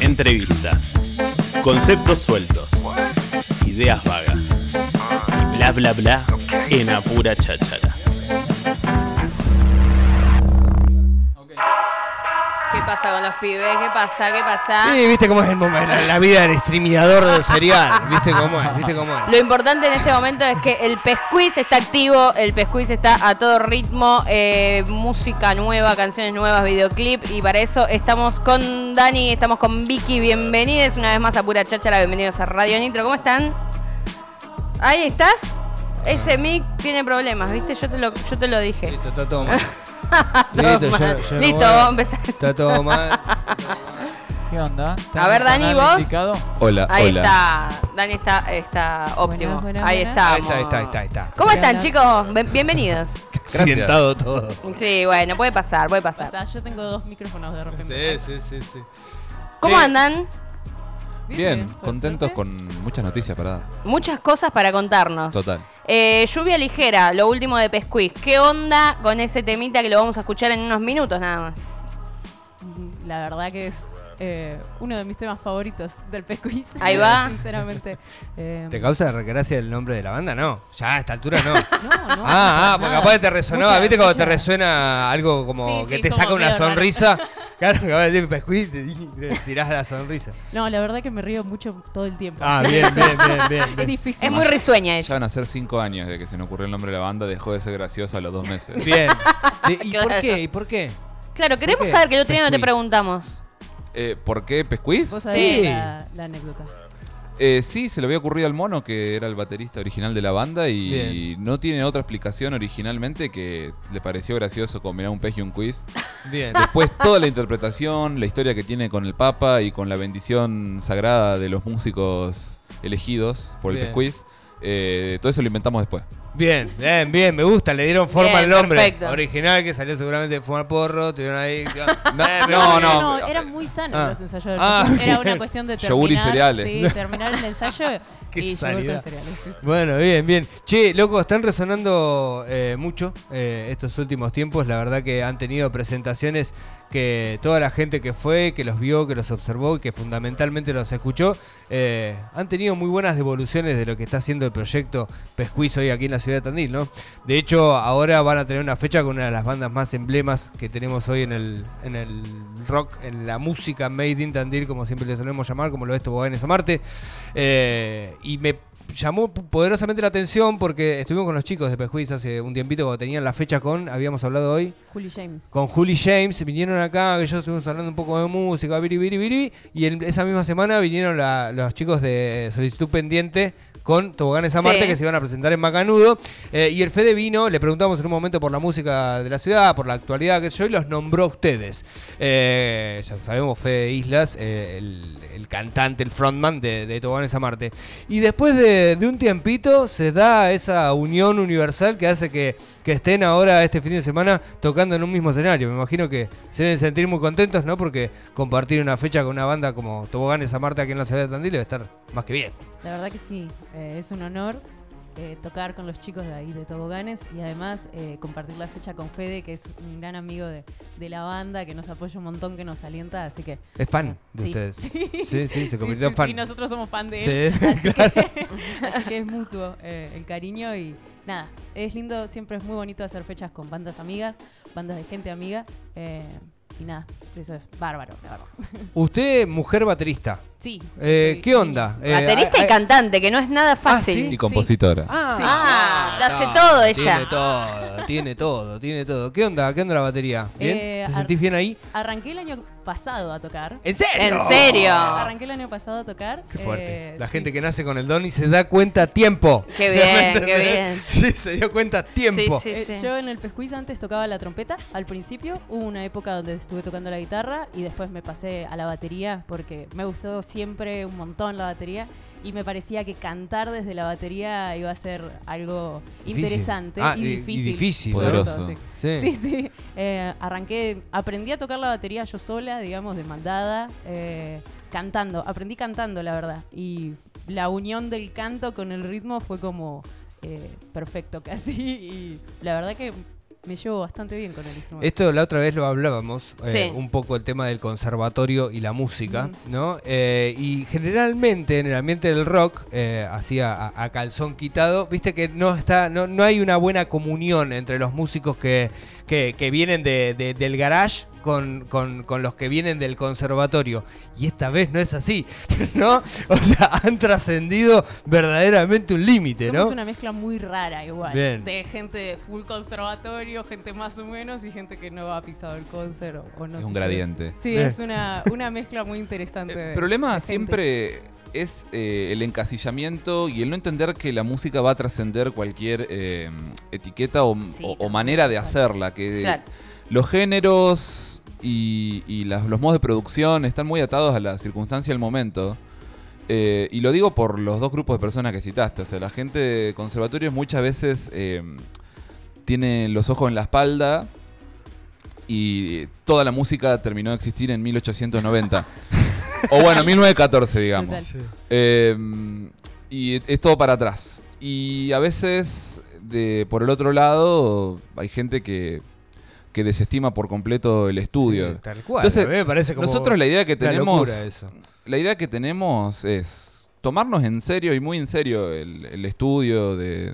Entrevistas. Conceptos sueltos. Ideas vagas. Y bla bla bla en apura cháchara. Pasa con los pibes? ¿Qué pasa? ¿Qué pasa? Sí, viste cómo es el momento, la, vida del streameador del serial. Viste cómo es, viste cómo es. Lo importante en este momento es que el pesquiz está activo, el pesquiz está a todo ritmo, eh, música nueva, canciones nuevas, videoclip y para eso estamos con Dani, estamos con Vicky, bienvenidos una vez más a Pura Cháchara, bienvenidos a Radio Nitro, ¿cómo están? ¿Ahí estás? Ese mic tiene problemas, ¿viste? Yo te lo, yo te lo dije. Listo, está todo mal. Listo, yo- yo no Listo, voy vamos a empezar. Está todo mal. ¿Qué onda? A ver, Dani, ¿vos? Indicado? Hola, Ahí hola. está, Dani está, está óptimo. Buenas, buenas, ahí está. Ahí está, ahí está, ahí está, ahí está. ¿Cómo están, chicos? Bien- bienvenidos. Sientado todo. Sí, bueno, puede pasar, puede O pasar. sea, yo tengo dos micrófonos de repente. Sí, sí, sí, sí. ¿Cómo Sí. andan? Bien, contentos con muchas noticias para dar. Muchas cosas para contarnos. Total. Eh, lluvia ligera, lo último de Pesquiz. ¿Qué onda con ese temita que lo vamos a escuchar en unos minutos nada más? La verdad que es eh, uno de mis temas favoritos del pesquiz. Ahí va. Sinceramente. Eh, ¿Te causa regracia el nombre de la banda? No. Ya a esta altura no. No, no. Ah, ah, porque capaz te resonaba. ¿Viste cuando te resuena algo como Sí, que sí, te como saca una raro. Claro, que vas a decir pescuí y te- tirás la sonrisa. No, la verdad que me río mucho todo el tiempo. Ah, bien, bien, bien, bien, Es difícil. Es muy risueña Ya ella. van a ser cinco años de que se me ocurrió el nombre de la banda, dejó de ser gracioso a los dos meses. Bien. ¿Y- ¿Y por qué? ¿Y por qué? Claro, queremos qué? saber que el otro día no te preguntamos. Eh, ¿Por qué? Vos sabés Sí. la, la anécdota. Eh, sí, se le había ocurrido al mono, que era el baterista original de la banda, y Bien. no tiene otra explicación originalmente que le pareció gracioso combinar un pez y un quiz. Bien. Después toda la interpretación, la historia que tiene con el Papa y con la bendición sagrada de los músicos elegidos por el Bien. Pesquiz. Eh, todo eso lo inventamos después. Bien, bien, bien, me gusta, le dieron forma Bien, al nombre. perfecto. Original que salió seguramente de fumar porro, tuvieron ahí. No, no, no. No, eran muy sanos Ah. los ensayos del Ah. Era bien. una cuestión de terminar. Y cereales. Sí, terminar el ensayo Qué y cereales. Bueno, bien, bien. Che, loco, están resonando eh, mucho eh, estos últimos tiempos. La verdad que han tenido presentaciones que toda la gente que fue, que los vio, que los observó y que fundamentalmente los escuchó, eh, han tenido muy buenas devoluciones de lo que está haciendo el proyecto Pescuiz hoy aquí en la ciudad de Tandil, ¿no? De hecho, ahora van a tener una fecha con una de las bandas más emblemas que tenemos hoy en el, en el rock, en la música made in Tandil, como siempre le solemos llamar, como lo es Toboganes a Marte. Eh, y me llamó poderosamente la atención porque estuvimos con los chicos de Pesquiz hace un tiempito cuando tenían la fecha con, habíamos hablado hoy, Juli James. con Juli James, vinieron acá, que yo estuvimos hablando un poco de música, biri, biri, biri, y en esa misma semana vinieron la- los chicos de Solicitud Pendiente con Toboganes a Sí. Marte que se iban a presentar en Macanudo. Eh, y el Fede vino, le preguntamos en un momento por la música de la ciudad, por la actualidad, que yo, y los nombró a ustedes. Eh, ya sabemos, Fede Islas, eh, el, el cantante, el frontman de, de Toboganes a Marte. Y después de, de un tiempito se da esa unión universal que hace que, que estén ahora este fin de semana tocando en un mismo escenario. Me imagino que se deben sentir muy contentos, ¿no? Porque compartir una fecha con una banda como Toboganes a Marte aquí en la ciudad de Tandil debe estar más que bien. La verdad que sí, eh, es un honor eh, tocar con los chicos de ahí de Toboganes y además eh, compartir la fecha con Fede, que es un gran amigo de, de la banda, que nos apoya un montón, que nos alienta, así que... Es fan de sí, ustedes. Sí, Sí, sí, se convirtió sí, en fan. Sí, nosotros somos fan de él. Sí, Así, claro. que, así que es mutuo eh, el cariño y nada, es lindo, siempre es muy bonito hacer fechas con bandas amigas, bandas de gente amiga eh, y nada, eso es bárbaro, la verdad. Usted, mujer baterista. Sí. Eh, ¿Qué onda? Eh, Baterista hay- y cantante, que no es nada fácil. ¿sí? Y compositora. Ah, Ah, la hace todo ella. Tiene todo, tiene todo, tiene todo. ¿Qué onda? ¿Qué onda la batería? ¿Bien? Eh, ¿Te sentís bien ahí? Arranqué el año pasado a tocar. ¿En serio? ¿En serio? Arranqué el año pasado a tocar. Qué fuerte. eh, la sí. gente que nace con el don y se da cuenta a tiempo. Qué bien, qué bien. Sí, se dio cuenta a tiempo. Sí, Eh, sí. Yo en el pesquiz antes tocaba la trompeta al principio. Hubo una época donde estuve tocando la guitarra y después me pasé a la batería porque me gustó siempre un montón la batería y me parecía que cantar desde la batería iba a ser algo Difícil. interesante Ah, y y- y difícil. difícil, Poderoso. todo, sí. Sí. Sí, sí. Eh, arranqué, aprendí a tocar la batería yo sola, digamos, de mandada, eh, cantando. Aprendí cantando, la verdad. Y la unión del canto con el ritmo fue como eh, perfecto casi. Y la verdad que me llevo bastante bien con el instrumento. Esto la otra vez lo hablábamos, eh, Sí. un poco el tema del conservatorio y la música, ¿no? Eh, y generalmente en el ambiente del rock, eh, así a, a- a calzón quitado, viste que no está, no, no hay una buena comunión entre los músicos que, que, que vienen de- de- del garage con, con- con los que vienen del conservatorio. Y esta vez no es así, ¿no? O sea, han trascendido verdaderamente un límite, ¿no? una mezcla muy rara igual. Bien. De gente de full conservatorio, gente más o menos y gente que no ha pisado el concert o, no Es sé un qué. gradiente. Sí, Eh. es una, una mezcla muy interesante. de- El problema de gentes. siempre es eh, el encasillamiento y el no entender que la música va a trascender cualquier eh, etiqueta o, Sí, o- o también, manera de hacerla. Que Claro. los géneros y, y las- los modos de producción están muy atados a la circunstancia del momento. Eh, y lo digo por los dos grupos de personas que citaste. O sea, la gente de conservatorios muchas veces eh, tiene los ojos en la espalda y toda la música terminó de existir en 1890. o bueno, 1914, digamos. Total. Eh, y es todo para atrás. Y a veces, de, por el otro lado, hay gente que, que desestima por completo el estudio. Sí, tal cual. Entonces, me parece como Nosotros la idea que tenemos, eso. la idea que tenemos es tomarnos en serio y muy en serio el, el estudio de,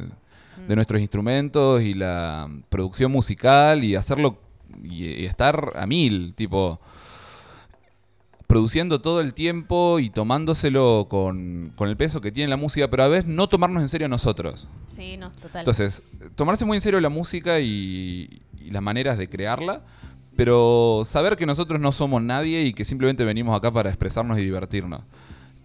de nuestros instrumentos y la producción musical y hacerlo y, y estar a mil, tipo produciendo todo el tiempo y tomándoselo con, con el peso que tiene la música, pero a veces no tomarnos en serio nosotros. Sí, no, total. Entonces, tomarse muy en serio la música y, y las maneras de crearla, pero saber que nosotros no somos nadie y que simplemente venimos acá para expresarnos y divertirnos.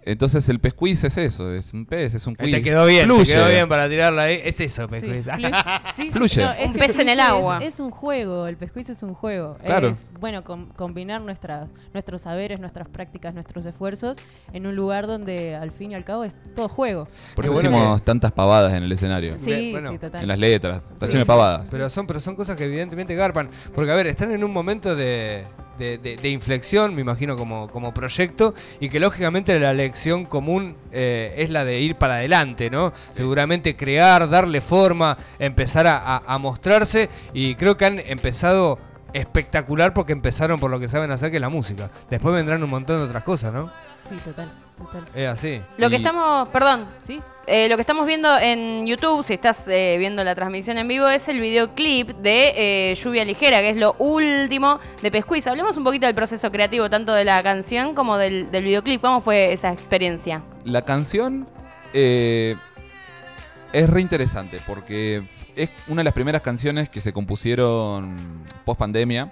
Entonces el pez quiz es eso, es un pez, es un quiz. Te quedó bien, Fluye. te quedó bien para tirarla ahí. Es eso, Sí, Pescuita. fluye. Sí, sí, Fluye. es Un pez en el agua. Es, es un juego, el pescuiz es un juego. Claro. Es, bueno, com- combinar nuestras, nuestros saberes, nuestras prácticas, nuestros esfuerzos en un lugar donde al fin y al cabo es todo juego. Por eso bueno hicimos tantas pavadas en el escenario. Sí, bueno, sí, total. En las letras, está lleno de pavadas. Pero son, pero son cosas que evidentemente garpan. Porque, a ver, están en un momento de, de- de- de inflexión, me imagino, como, como proyecto, y que lógicamente la lección común eh, es la de ir para adelante, ¿no? Seguramente crear, darle forma, empezar a, a- a mostrarse, y creo que han empezado espectacular porque empezaron por lo que saben hacer, que es la música. Después vendrán un montón de otras cosas, ¿no? Sí, total, total. Es así. Lo que estamos, perdón, Sí, Eh, lo que estamos viendo en YouTube, si estás eh, viendo la transmisión en vivo, es el videoclip de eh, Lluvia Ligera, que es lo último de Pescuiz. Hablemos un poquito del proceso creativo, tanto de la canción como del, del videoclip. ¿Cómo fue esa experiencia? La canción es re interesante porque es una de las primeras canciones que se compusieron post pandemia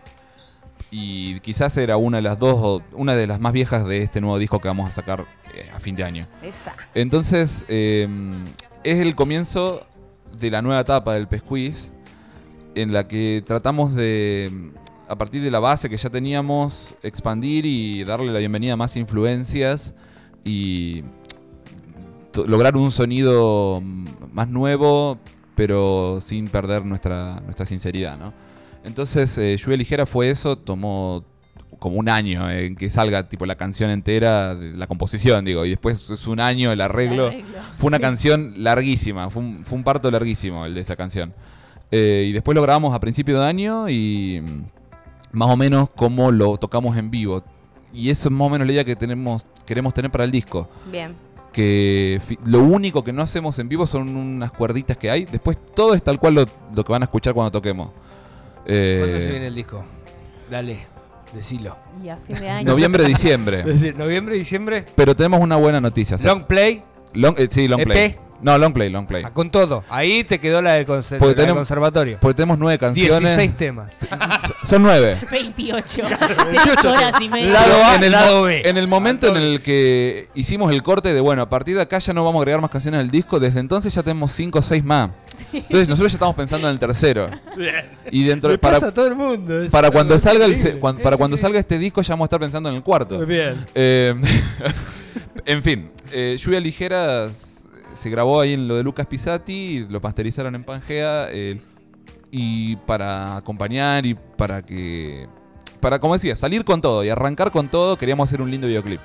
y quizás era una de las dos o una de las más viejas de este nuevo disco que vamos a sacar eh, a fin de año. Esa. Entonces eh, es el comienzo de la nueva etapa del Pesquiz en la que tratamos de a partir de la base que ya teníamos expandir y darle la bienvenida a más influencias y lograr un sonido más nuevo, pero sin perder nuestra, nuestra sinceridad, ¿no? Entonces, eh, Lluvia Ligera fue eso, tomó como un año en que salga tipo la canción entera, la composición, digo, y después es un año el arreglo. El arreglo, Fue una sí. canción larguísima, fue un, fue un parto larguísimo el de esa canción. Eh, y después lo grabamos a principio de año y mm, más o menos como lo tocamos en vivo. Y eso es más o menos la idea que tenemos, queremos tener para el disco Bien. que lo único que no hacemos en vivo son unas cuerditas que hay. Después todo es tal cual lo, lo que van a escuchar cuando toquemos. Eh, ¿Cuándo se viene el disco? Dale, decilo. Y a fin de año. noviembre, diciembre. Decir, noviembre, diciembre, Pero tenemos una buena noticia. o sea, long play, long- eh, sí, long EP. play. No, long play, long play. ah, con todo. Ahí te quedó la del, conser- Porque la del tenemos- conservatorio. Porque tenemos nueve canciones. 16 temas. Son nueve. 28. Tres horas y media. Lado A, en, el lado B. en el momento en el que hicimos el corte de, bueno, a partir de acá ya no vamos a agregar más canciones al disco, desde entonces ya tenemos cinco o seis más. Entonces nosotros ya estamos pensando en el tercero. Y dentro Le para, pasa a todo el mundo. es para cuando salga el increíble. se- cuan- para cuando salga este disco ya vamos a estar pensando en el cuarto. Muy bien. Eh, en fin, eh, Lluvia Ligera s- se grabó ahí en lo de Lucas Pisati, lo masterizaron en Pangea eh, y para acompañar y para que, para como decía, salir con todo y arrancar con todo, queríamos hacer un lindo videoclip.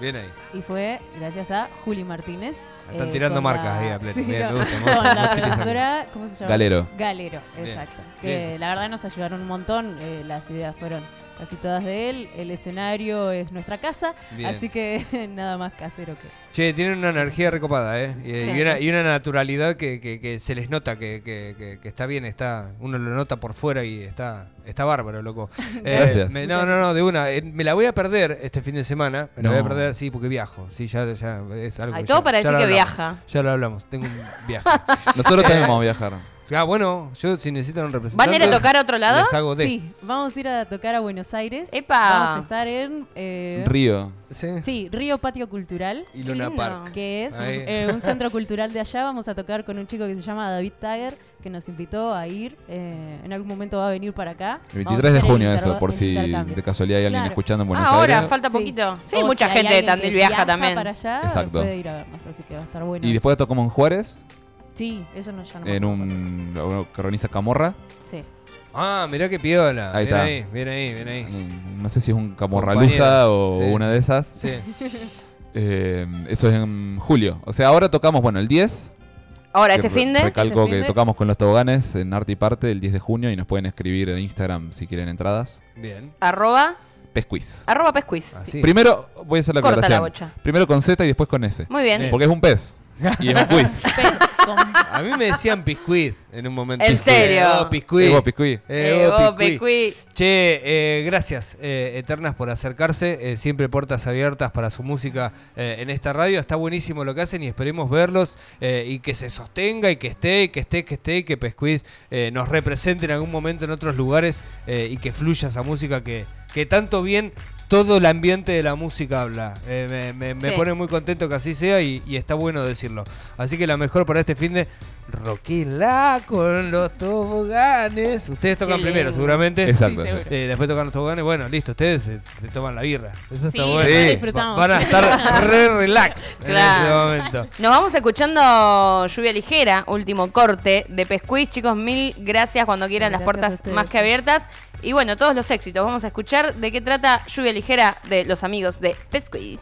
Bien ahí. Y fue gracias a Juli Martínez. Están eh, tirando con marcas la- ahí a. Sí, Bien, no, me gusta, Con la productora, ¿cómo se llama? Galero. Galero, Bien, exacto. Que bien. la verdad nos ayudaron un montón. eh, las ideas fueron casi todas de él. El escenario es nuestra casa. Bien. Así que nada más casero que. Che, tienen una energía recopada, ¿eh? Y, Sí. y una, y una naturalidad que, que- que se les nota, que, que- que- que está bien, está uno lo nota por fuera y está está bárbaro, loco. Eh, Gracias. me- no, no, no, de una. eh, me la voy a perder este fin de semana. Me la voy a perder, sí, porque viajo. Sí, ya, ya es algo Hay que todo ya- para ya decir que hablamos. viaja. Ya lo hablamos, tengo un viaje. Nosotros también vamos a viajar. Ah, bueno, yo si necesitan un representante. ¿Van a ir a tocar a otro lado? Les hago de. Sí, vamos a ir a tocar a Buenos Aires. ¡Epa! Vamos a estar en. eh, Río. Sí. Sí, Río Patio Cultural. Y Luna lindo. Park. que es eh, un centro cultural de allá. Vamos a tocar con un chico que se llama David Tiger, que nos invitó a ir. eh, en algún momento va a venir para acá. El Vamos 23 a de junio eso, por si de casualidad hay alguien Claro. escuchando en Buenos Ah, ahora, Aires. falta Sí. poquito. Sí, O mucha si gente de Tandil que viaja también. para allá, Exacto. puede ir a vernos, así que va a estar bueno. Y después tocamos en Juárez, Sí, eso no ya no me en acuerdo un uno que organiza Camorra. Sí. Ah, mirá qué piola. Ahí bien está. ahí, bien ahí, bien ahí. Mm, No sé si es un Camorra Compañera, Lusa o sí. una de esas. Sí. Eh, eso es en julio. O sea, ahora tocamos, bueno, el 10. Ahora, que este re- fin de. Recalco Este que tocamos con los toboganes en Arte y Parte el 10 de junio y nos pueden escribir en Instagram si quieren entradas. Bien. Arroba, Pesquiz. arroba pesquiz. Así. Primero voy a hacer la Corta la aclaración. bocha. Primero con Z y después con S. Muy bien. Sí. Porque es un pez. Y es un quiz. A mí me decían piscuit en un momento. ¿En Piscuit. serio? Oh, piscuit. Eh, Eh, oh, piscuit. Che, eh, gracias eh, Eternas por acercarse, eh, siempre puertas abiertas para su música eh, en esta radio, está buenísimo lo que hacen y esperemos verlos eh, y que se sostenga y que esté, y que esté, que esté, y que eh, nos represente en algún momento en otros lugares eh, y que fluya esa música que, que tanto bien todo el ambiente de la música habla. Eh, me me- me Sí. pone muy contento que así sea y, y está bueno decirlo. Así que la mejor para este fin de... Roquila con los toboganes. Ustedes tocan Qué primero, lindo. seguramente. Exacto. Sí. Eh, después tocan los toboganes, bueno, listo, ustedes se, se toman la birra. Eso está Sí, bueno. Sí. disfrutamos. Va- van a estar re relax en Claro. ese momento. Nos vamos escuchando Lluvia Ligera, último corte de Pesquiz. Chicos, mil gracias cuando quieran las Gracias puertas más que abiertas. Y bueno, todos los éxitos. Vamos a escuchar de qué trata Lluvia Ligera de los amigos de Pesquiz.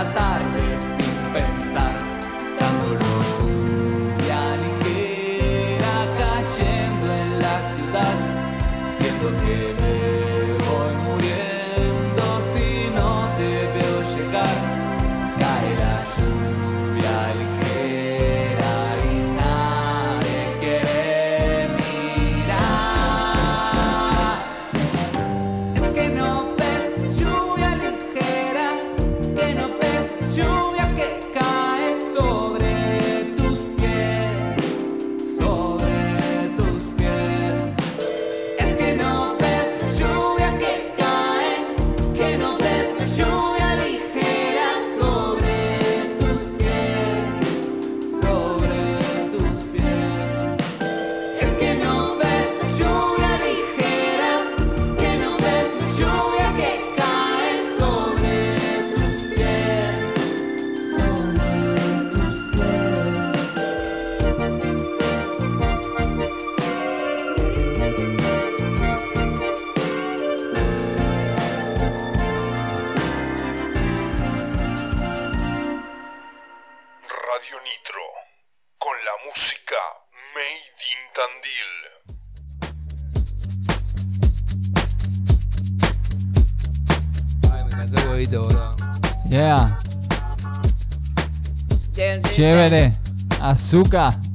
atardecer. Chévere. Azúcar.